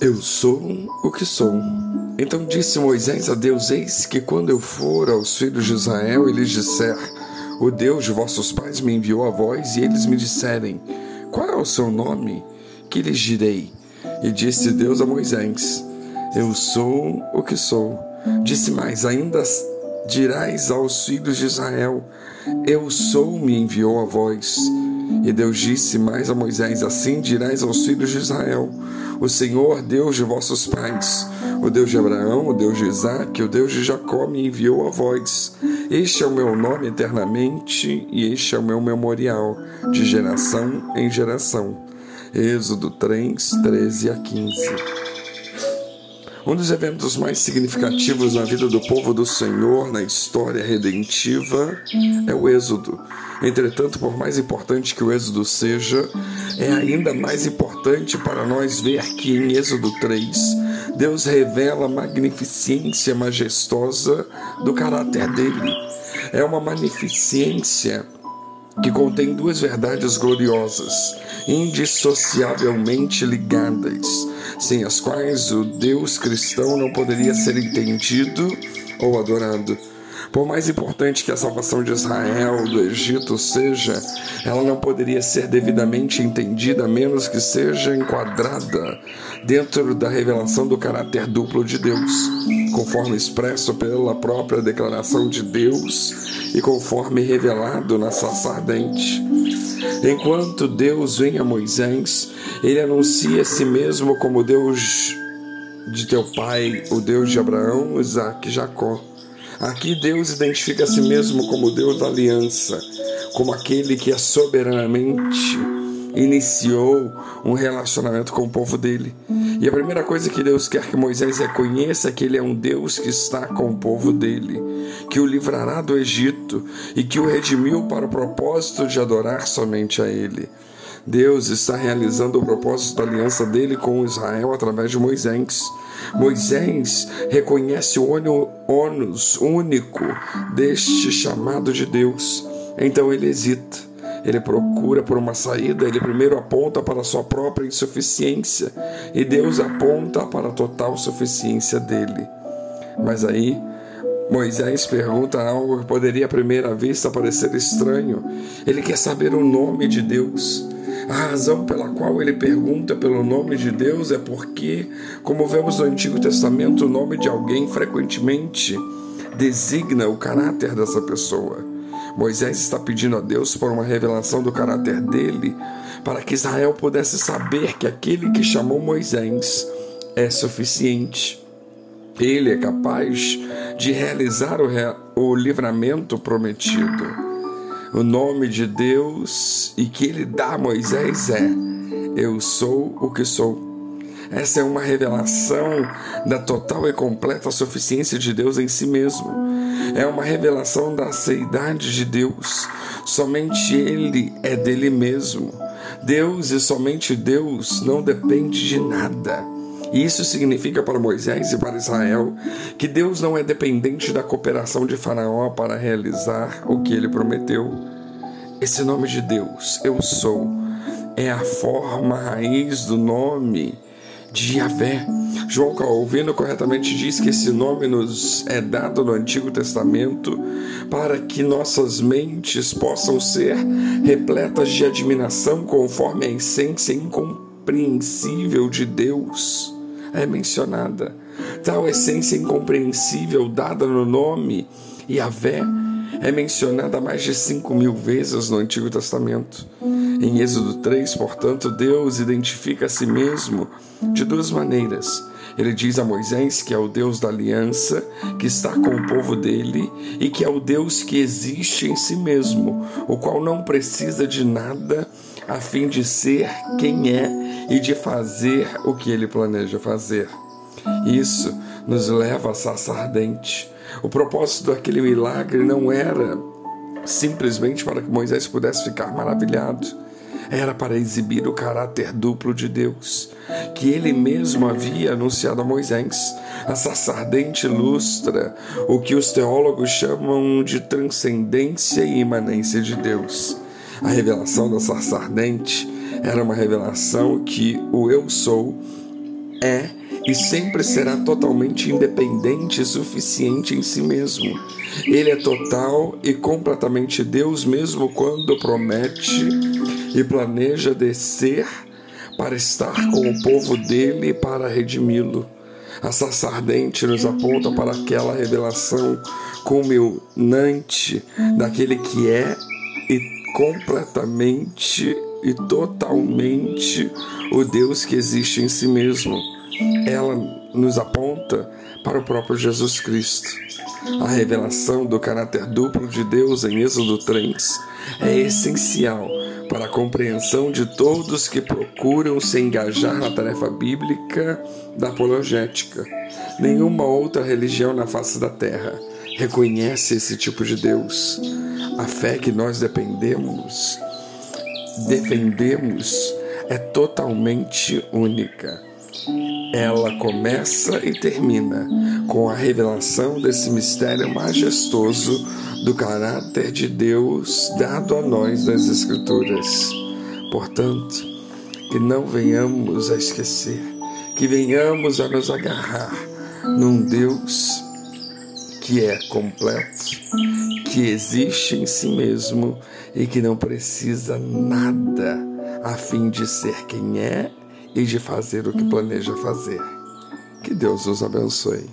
Eu sou o que sou. Então disse Moisés a Deus: Eis que quando eu for aos filhos de Israel e lhes disser: O Deus de vossos pais me enviou a vós, e eles me disserem: Qual é o seu nome? Que lhes direi? E disse Deus a Moisés: Eu sou o que sou. Disse mais: Ainda dirás aos filhos de Israel: Eu sou, me enviou a vós. E Deus disse mais a Moisés: Assim dirás aos filhos de Israel: O Senhor, Deus de vossos pais, o Deus de Abraão, o Deus de Isaac, o Deus de Jacó me enviou a vós. Este é o meu nome eternamente e este é o meu memorial, de geração em geração. Êxodo 3, 13 a 15. Um dos eventos mais significativos na vida do povo do Senhor na história redentiva é o Êxodo. Entretanto, por mais importante que o Êxodo seja, é ainda mais importante para nós ver que em Êxodo 3, Deus revela a magnificência majestosa do caráter dele. É uma magnificência que contém duas verdades gloriosas, indissociavelmente ligadas sem as quais o Deus cristão não poderia ser entendido ou adorado. Por mais importante que a salvação de Israel do Egito seja, ela não poderia ser devidamente entendida a menos que seja enquadrada dentro da revelação do caráter duplo de Deus, conforme expresso pela própria declaração de Deus e conforme revelado na sarça ardente. Enquanto Deus vem a Moisés, ele anuncia a si mesmo como Deus de teu pai, o Deus de Abraão, Isaac e Jacó. Aqui Deus identifica a si mesmo como Deus da aliança, como aquele que é soberanamente iniciou um relacionamento com o povo dele. E a primeira coisa que Deus quer que Moisés reconheça é que ele é um Deus que está com o povo dele, que o livrará do Egito e que o redimiu para o propósito de adorar somente a ele. Deus está realizando o propósito da aliança dele com Israel através de Moisés. Moisés reconhece o ônus único deste chamado de Deus. Então ele hesita ele procura por uma saída, ele primeiro aponta para a sua própria insuficiência e Deus aponta para a total suficiência dele. Mas aí Moisés pergunta algo que poderia à primeira vista parecer estranho. Ele quer saber o nome de Deus. A razão pela qual ele pergunta pelo nome de Deus é porque, como vemos no Antigo Testamento, o nome de alguém frequentemente designa o caráter dessa pessoa. Moisés está pedindo a Deus por uma revelação do caráter dele, para que Israel pudesse saber que aquele que chamou Moisés é suficiente. Ele é capaz de realizar o, o livramento prometido. O nome de Deus e que ele dá a Moisés é: Eu sou o que sou. Essa é uma revelação da total e completa suficiência de Deus em si mesmo. É uma revelação da seidade de Deus. Somente Ele é dele mesmo. Deus e somente Deus não depende de nada. Isso significa para Moisés e para Israel que Deus não é dependente da cooperação de Faraó para realizar o que ele prometeu. Esse nome de Deus, eu sou, é a forma raiz do nome de. João Calvino corretamente diz que esse nome nos é dado no Antigo Testamento para que nossas mentes possam ser repletas de admiração conforme a essência incompreensível de Deus é mencionada. Tal essência incompreensível dada no nome Yahvé é mencionada mais de cinco mil vezes no Antigo Testamento. Em Êxodo 3, portanto, Deus identifica a si mesmo de duas maneiras. Ele diz a Moisés que é o Deus da aliança, que está com o povo dele e que é o Deus que existe em si mesmo, o qual não precisa de nada a fim de ser quem é e de fazer o que ele planeja fazer. Isso nos leva a sarça ardente. O propósito daquele milagre não era simplesmente para que Moisés pudesse ficar maravilhado. Era para exibir o caráter duplo de Deus, que ele mesmo havia anunciado a Moisés. A sarça ardente ilustra o que os teólogos chamam de transcendência e imanência de Deus. A revelação da sarça ardente era uma revelação que o eu sou é e sempre será totalmente independente e suficiente em si mesmo. Ele é total e completamente Deus, mesmo quando promete e planeja descer para estar com o povo dele para redimi-lo. A sarça ardente nos aponta para aquela revelação culminante daquele que é e completamente e totalmente o Deus que existe em si mesmo. Ela nos aponta para o próprio Jesus Cristo. A revelação do caráter duplo de Deus em Êxodo 3 é essencial para a compreensão de todos que procuram se engajar na tarefa bíblica da apologética. Nenhuma outra religião na face da terra reconhece esse tipo de Deus. A fé que nós dependemos, defendemos, é totalmente única. Ela começa e termina com a revelação desse mistério majestoso do caráter de Deus dado a nós nas Escrituras. Portanto, que não venhamos a esquecer, que venhamos a nos agarrar num Deus que é completo, que existe em si mesmo e que não precisa nada a fim de ser quem é e de fazer o que planeja fazer. Que Deus os abençoe.